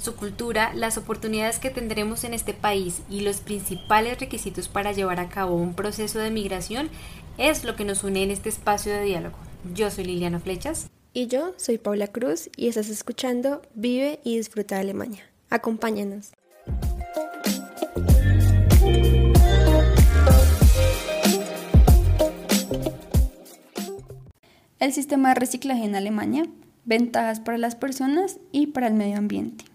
Su cultura, las oportunidades que tendremos en este país y los principales requisitos para llevar a cabo un proceso de migración es lo que nos une en este espacio de diálogo. Yo soy Liliana Flechas. Y yo soy Paula Cruz y estás escuchando Vive y Disfruta de Alemania. Acompáñanos. el sistema de reciclaje en Alemania, ventajas para las personas y para el medio ambiente.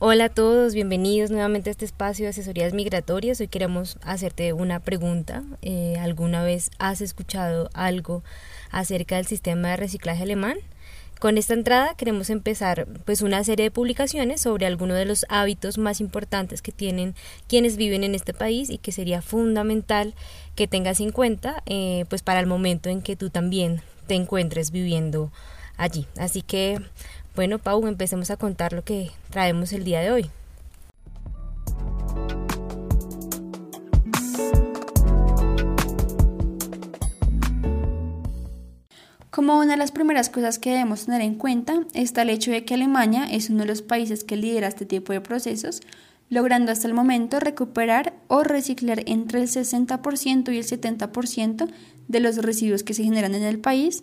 Hola a todos, bienvenidos nuevamente a este espacio de asesorías migratorias. Hoy queremos hacerte una pregunta. Eh, ¿Alguna vez has escuchado algo acerca del sistema de reciclaje alemán? Con esta entrada queremos empezar pues una serie de publicaciones sobre algunos de los hábitos más importantes que tienen quienes viven en este país y que sería fundamental que tengas en cuenta eh, pues para el momento en que tú también te encuentres viviendo allí. Así que bueno Pau, empecemos a contar lo que traemos el día de hoy. Como una de las primeras cosas que debemos tener en cuenta está el hecho de que Alemania es uno de los países que lidera este tipo de procesos, logrando hasta el momento recuperar o reciclar entre el 60% y el 70% de los residuos que se generan en el país,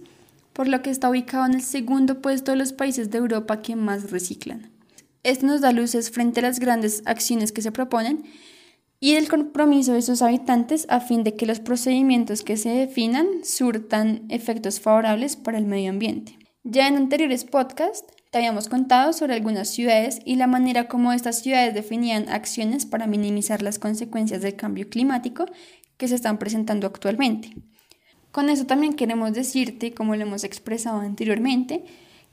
por lo que está ubicado en el segundo puesto de los países de Europa que más reciclan. Esto nos da luces frente a las grandes acciones que se proponen y el compromiso de sus habitantes a fin de que los procedimientos que se definan surtan efectos favorables para el medio ambiente. Ya en anteriores podcasts te habíamos contado sobre algunas ciudades y la manera como estas ciudades definían acciones para minimizar las consecuencias del cambio climático que se están presentando actualmente. Con eso también queremos decirte, como lo hemos expresado anteriormente,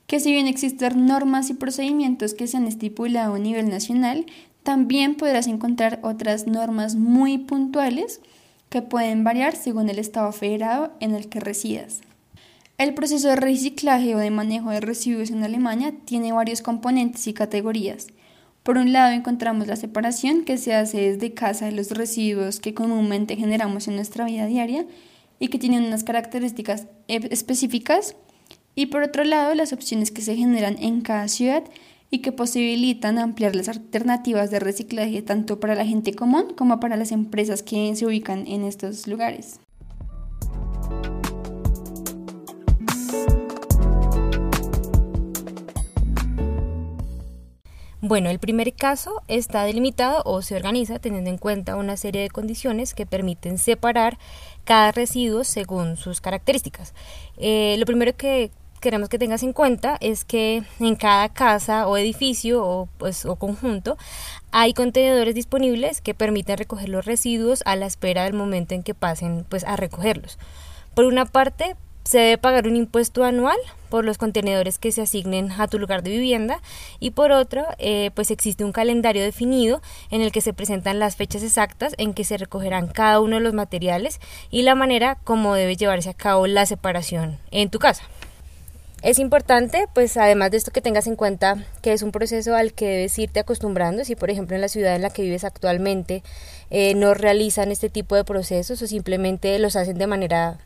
que si bien existen normas y procedimientos que se han estipulado a nivel nacional, también podrás encontrar otras normas muy puntuales que pueden variar según el estado federado en el que residas. El proceso de reciclaje o de manejo de residuos en Alemania tiene varios componentes y categorías. Por un lado encontramos la separación que se hace desde casa de los residuos que comúnmente generamos en nuestra vida diaria y que tienen unas características e-, específicas. Y por otro lado las opciones que se generan en cada ciudad y que posibilitan ampliar las alternativas de reciclaje tanto para la gente común como para las empresas que se ubican en estos lugares. Bueno, el primer caso está delimitado o se organiza teniendo en cuenta una serie de condiciones que permiten separar cada residuo según sus características. Eh, lo primero que queremos que tengas en cuenta es que en cada casa o edificio o, pues, o conjunto hay contenedores disponibles que permiten recoger los residuos a la espera del momento en que pasen pues, a recogerlos. Por una parte, se debe pagar un impuesto anual por los contenedores que se asignen a tu lugar de vivienda y por otro eh, pues existe un calendario definido en el que se presentan las fechas exactas en que se recogerán cada uno de los materiales y la manera como debe llevarse a cabo la separación en tu casa. Es importante, pues además de esto que tengas en cuenta que es un proceso al que debes irte acostumbrando. Si por ejemplo en la ciudad en la que vives actualmente eh, no realizan este tipo de procesos o simplemente los hacen de manera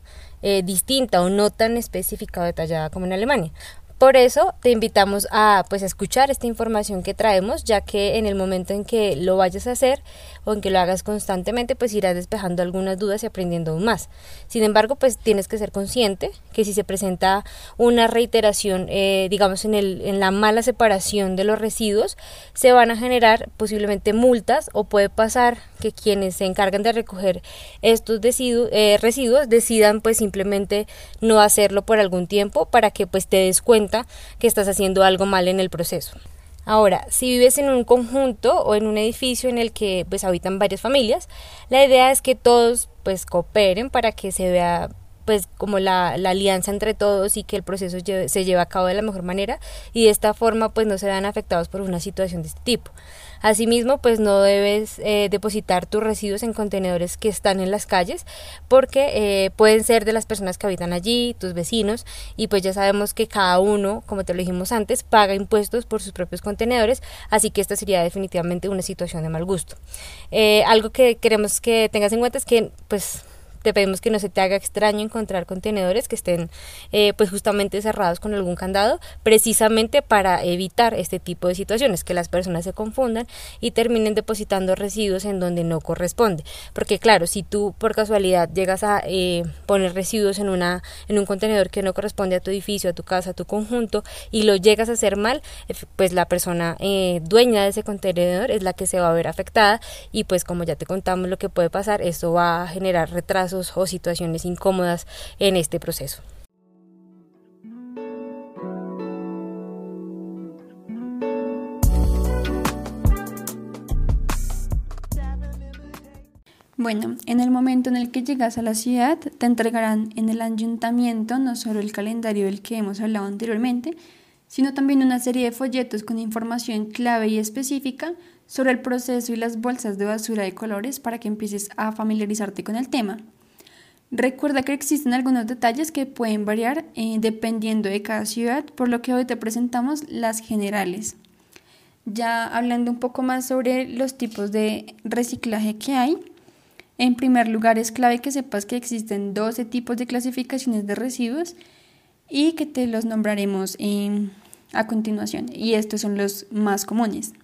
eh, distinta o no tan específica o detallada como en Alemania. Por eso te invitamos a pues escuchar esta información que traemos, ya que en el momento en que lo vayas a hacer o en que lo hagas constantemente, pues irás despejando algunas dudas y aprendiendo aún más. Sin embargo, pues tienes que ser consciente que si se presenta una reiteración, eh, digamos, en, el, en la mala separación de los residuos, se van a generar posiblemente multas o puede pasar que quienes se encargan de recoger estos eh, residuos decidan pues simplemente no hacerlo por algún tiempo para que pues te des cuenta que estás haciendo algo mal en el proceso. Ahora, si vives en un conjunto o en un edificio en el que pues habitan varias familias, la idea es que todos pues cooperen para que se vea pues como la, la alianza entre todos y que el proceso se lleve a cabo de la mejor manera y de esta forma pues no se vean afectados por una situación de este tipo. Asimismo, pues no debes eh, depositar tus residuos en contenedores que están en las calles porque eh, pueden ser de las personas que habitan allí, tus vecinos, y pues ya sabemos que cada uno, como te lo dijimos antes, paga impuestos por sus propios contenedores, así que esta sería definitivamente una situación de mal gusto. Eh, algo que queremos que tengas en cuenta es que pues te pedimos que no se te haga extraño encontrar contenedores que estén eh, pues justamente cerrados con algún candado precisamente para evitar este tipo de situaciones que las personas se confundan y terminen depositando residuos en donde no corresponde. Porque claro si tú por casualidad llegas a eh, poner residuos en una en un contenedor que no corresponde a tu edificio a tu casa a tu conjunto y lo llegas a hacer mal pues la persona eh, dueña de ese contenedor es la que se va a ver afectada y pues como ya te contamos lo que puede pasar esto va a generar o situaciones incómodas en este proceso. Bueno, en el momento en el que llegas a la ciudad, te entregarán en el ayuntamiento no solo el calendario del que hemos hablado anteriormente, sino también una serie de folletos con información clave y específica sobre el proceso y las bolsas de basura de colores para que empieces a familiarizarte con el tema. Recuerda que existen algunos detalles que pueden variar eh, dependiendo de cada ciudad, por lo que hoy te presentamos las generales. Ya hablando un poco más sobre los tipos de reciclaje que hay, en primer lugar es clave que sepas que existen 12 tipos de clasificaciones de residuos y que te los nombraremos a continuación, y estos son los más comunes.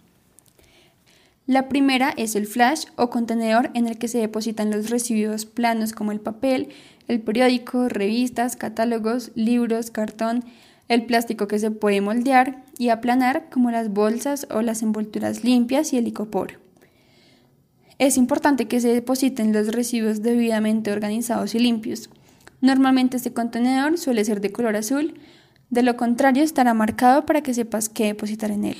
La primera es el flash o contenedor en el que se depositan los residuos planos como el papel, el periódico, revistas, catálogos, libros, cartón, el plástico que se puede moldear y aplanar como las bolsas o las envolturas limpias y el licopor. Es importante que se depositen los residuos debidamente organizados y limpios. Normalmente este contenedor suele ser de color azul, de lo contrario estará marcado para que sepas qué depositar en él.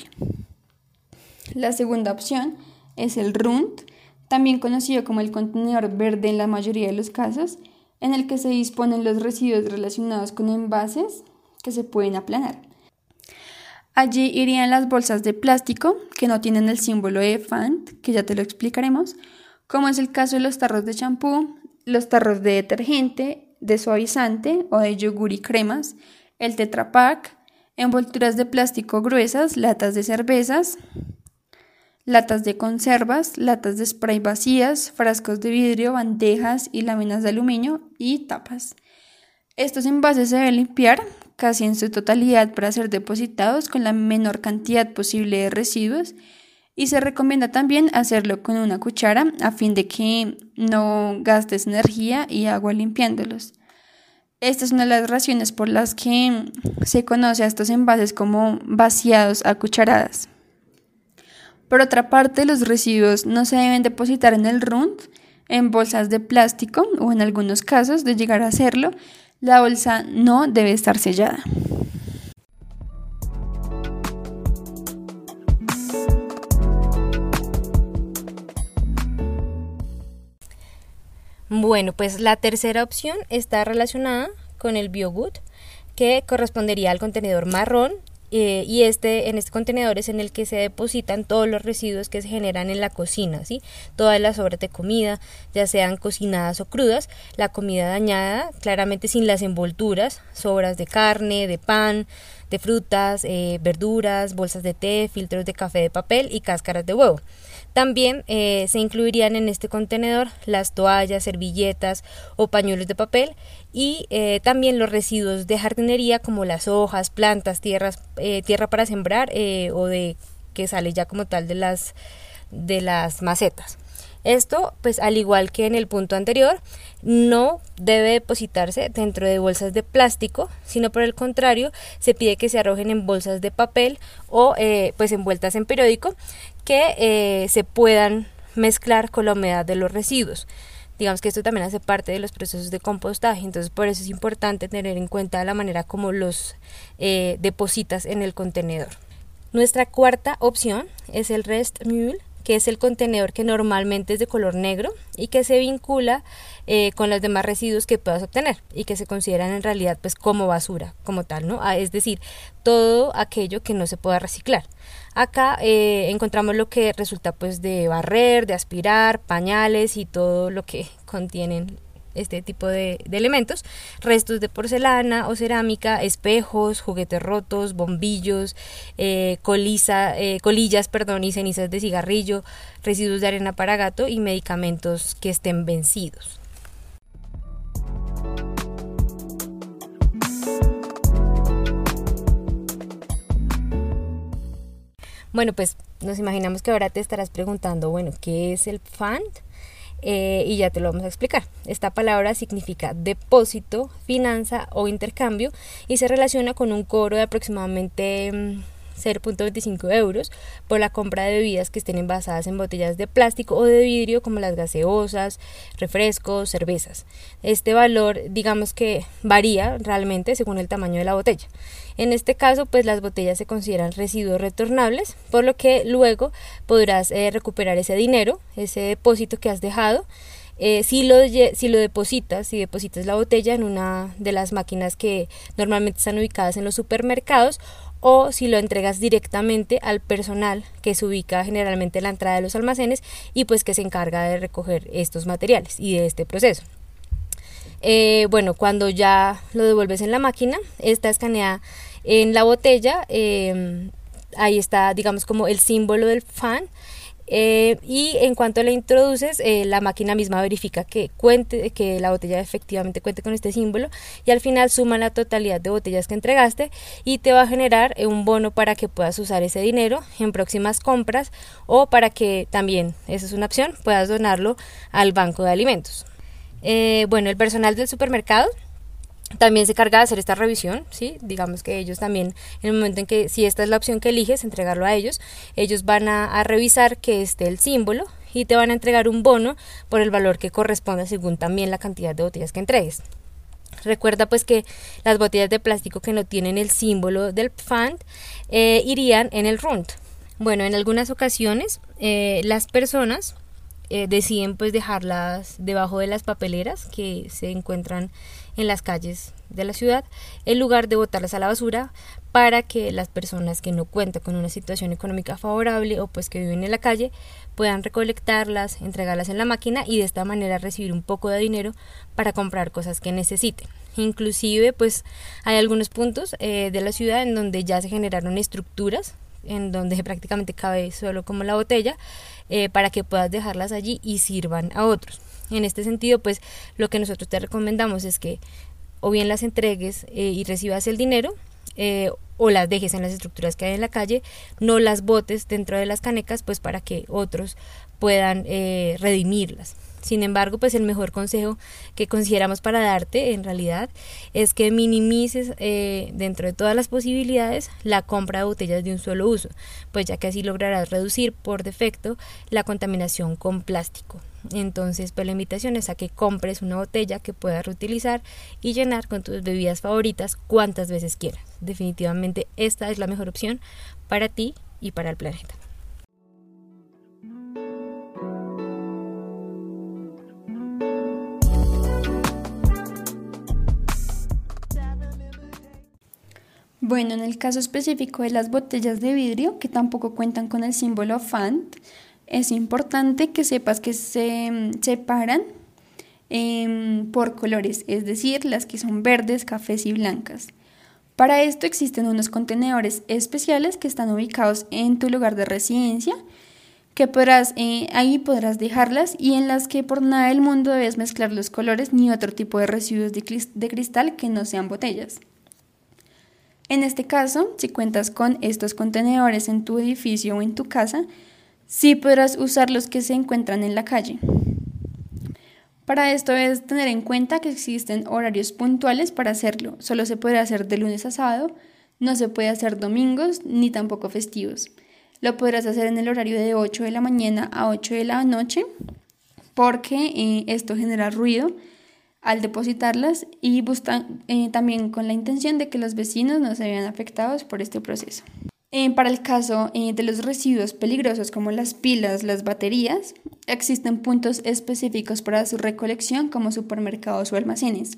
La segunda opción es el RUND, también conocido como el contenedor verde en la mayoría de los casos, en el que se disponen los residuos relacionados con envases que se pueden aplanar. Allí irían las bolsas de plástico que no tienen el símbolo de FANT, que ya te lo explicaremos, como es el caso de los tarros de champú, los tarros de detergente, de suavizante o de yogur y cremas, el Tetra Pak, envolturas de plástico gruesas, latas de cervezas, latas de conservas, latas de spray vacías, frascos de vidrio, bandejas y láminas de aluminio y tapas. Estos envases se deben limpiar casi en su totalidad para ser depositados con la menor cantidad posible de residuos y se recomienda también hacerlo con una cuchara a fin de que no gastes energía y agua limpiándolos. Esta es una de las razones por las que se conoce a estos envases como vaciados a cucharadas. Por otra parte, los residuos no se deben depositar en el RUND, en bolsas de plástico o en algunos casos de llegar a hacerlo, la bolsa no debe estar sellada. Bueno, pues la tercera opción está relacionada con el biogood, que correspondería al contenedor marrón eh, y este en este contenedor es en el que se depositan todos los residuos que se generan en la cocina, ¿sí? Todas las sobras de comida, ya sean cocinadas o crudas, la comida dañada, claramente sin las envolturas, sobras de carne, de pan, de frutas, eh, verduras, bolsas de té, filtros de café de papel y cáscaras de huevo. También eh, se incluirían en este contenedor las toallas, servilletas o pañuelos de papel y eh, también los residuos de jardinería como las hojas, plantas, tierras, eh, tierra para sembrar o de que sale ya como tal de las de las macetas. Esto, pues al igual que en el punto anterior, no debe depositarse dentro de bolsas de plástico, sino por el contrario, se pide que se arrojen en bolsas de papel o eh, pues envueltas en periódico que eh, se puedan mezclar con la humedad de los residuos. Digamos que esto también hace parte de los procesos de compostaje, entonces por eso es importante tener en cuenta la manera como los eh, depositas en el contenedor. Nuestra cuarta opción es el rest mule que es el contenedor que normalmente es de color negro y que se vincula eh, con los demás residuos que puedas obtener y que se consideran en realidad pues como basura, como tal, ¿no? Ah, es decir, todo aquello que no se pueda reciclar. Acá eh, encontramos lo que resulta pues de barrer, de aspirar, pañales y todo lo que contienen este tipo de, elementos, restos de porcelana o cerámica, espejos, juguetes rotos, bombillos, eh, eh, colillas perdón, y cenizas de cigarrillo, residuos de arena para gato y medicamentos que estén vencidos. Bueno, pues nos imaginamos que ahora te estarás preguntando, bueno, ¿qué es el FANT? Eh, y ya te lo vamos a explicar. Esta palabra significa depósito, finanza o intercambio y se relaciona con un cobro de aproximadamente mm, 0.25 euros por la compra de bebidas que estén envasadas en botellas de plástico o de vidrio como las gaseosas, refrescos, cervezas. Este valor digamos que varía realmente según el tamaño de la botella. En este caso pues las botellas se consideran residuos retornables por lo que luego podrás eh, recuperar ese dinero, ese depósito que has dejado eh, si, lo, si lo depositas, si depositas la botella en una de las máquinas que normalmente están ubicadas en los supermercados o si lo entregas directamente al personal que se ubica generalmente en la entrada de los almacenes y pues que se encarga de recoger estos materiales y de este proceso. Eh, bueno, cuando ya lo devuelves en la máquina, está escaneada en la botella, eh, ahí está digamos como el símbolo del fan eh, y en cuanto la introduces, eh, la máquina misma verifica que cuente, que la botella efectivamente cuente con este símbolo y al final suma la totalidad de botellas que entregaste y te va a generar eh, un bono para que puedas usar ese dinero en próximas compras o para que también, esa es una opción, puedas donarlo al banco de alimentos. bueno, el personal del supermercado también se carga de hacer esta revisión, ¿sí? Digamos que ellos también, en el momento en que, si esta es la opción que eliges, entregarlo a ellos, ellos van a, revisar que esté el símbolo y te van a entregar un bono por el valor que corresponda según también la cantidad de botellas que entregues. Recuerda pues que las botellas de plástico que no tienen el símbolo del fund eh, irían en el RUND. Bueno, en algunas ocasiones eh, las personas eh, deciden pues dejarlas debajo de las papeleras que se encuentran en las calles de la ciudad en lugar de botarlas a la basura para que las personas que no cuentan con una situación económica favorable o pues que viven en la calle puedan recolectarlas, entregarlas en la máquina y de esta manera recibir un poco de dinero para comprar cosas que necesiten. Inclusive pues hay algunos puntos eh, de la ciudad en donde ya se generaron estructuras en donde prácticamente cabe solo como la botella eh, para que puedas dejarlas allí y sirvan a otros. En este sentido, pues lo que nosotros te recomendamos es que o bien las entregues eh, y recibas el dinero eh, o las dejes en las estructuras que hay en la calle, no las botes dentro de las canecas, pues para que otros puedan eh, redimirlas. Sin embargo, pues el mejor consejo que consideramos para darte en realidad es que minimices eh, dentro de todas las posibilidades la compra de botellas de un solo uso, pues ya que así lograrás reducir por defecto la contaminación con plástico. Entonces, pues la invitación es a que compres una botella que puedas reutilizar y llenar con tus bebidas favoritas cuantas veces quieras. Definitivamente esta es la mejor opción para ti y para el planeta. Bueno, en el caso específico de las botellas de vidrio, que tampoco cuentan con el símbolo FANT, es importante que sepas que se mm, separan em, por colores, es decir, las que son verdes, cafés y blancas. Para esto existen unos contenedores especiales que están ubicados en tu lugar de residencia, que podrás, eh, ahí podrás dejarlas y en las que por nada del mundo debes mezclar los colores ni otro tipo de residuos de cristal que no sean botellas. En este caso, si cuentas con estos contenedores en tu edificio o en tu casa, sí podrás usar los que se encuentran en la calle. Para esto debes tener en cuenta que existen horarios puntuales para hacerlo. Solo se puede hacer de lunes a sábado, no se puede hacer domingos ni tampoco festivos. Lo podrás hacer en el horario de 8 de la mañana a 8 de la noche porque eh, esto genera ruido al depositarlas y eh, también con la intención de que los vecinos no se vean afectados por este proceso. Eh, para el caso eh, de los residuos peligrosos como las pilas, las baterías, existen puntos específicos para su recolección como supermercados o almacenes.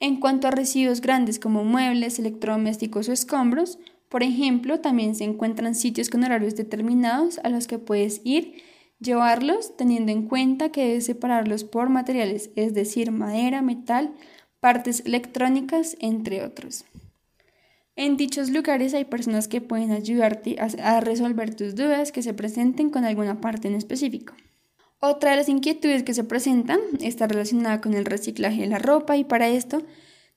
En cuanto a residuos grandes como muebles, electrodomésticos o escombros, por ejemplo, también se encuentran sitios con horarios determinados a los que puedes ir, llevarlos teniendo en cuenta que debes separarlos por materiales, es decir, madera, metal, partes electrónicas, entre otros. En dichos lugares hay personas que pueden ayudarte a, resolver tus dudas que se presenten con alguna parte en específico. Otra de las inquietudes que se presentan está relacionada con el reciclaje de la ropa y para esto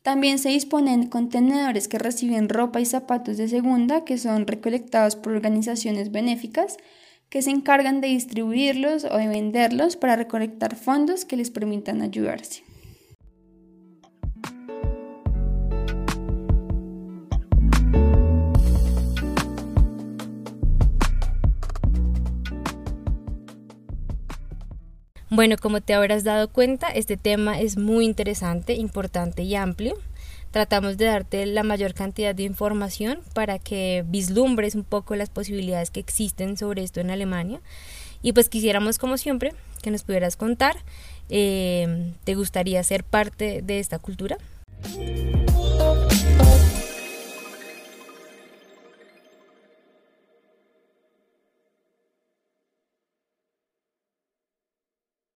también se disponen contenedores que reciben ropa y zapatos de segunda que son recolectados por organizaciones benéficas que se encargan de distribuirlos o de venderlos para recolectar fondos que les permitan ayudarse. Bueno, como te habrás dado cuenta, este tema es muy interesante, importante y amplio. Tratamos de darte la mayor cantidad de información para que vislumbres un poco las posibilidades que existen sobre esto en Alemania. Y pues quisiéramos, como siempre, que nos pudieras contar, eh, ¿te gustaría ser parte de esta cultura?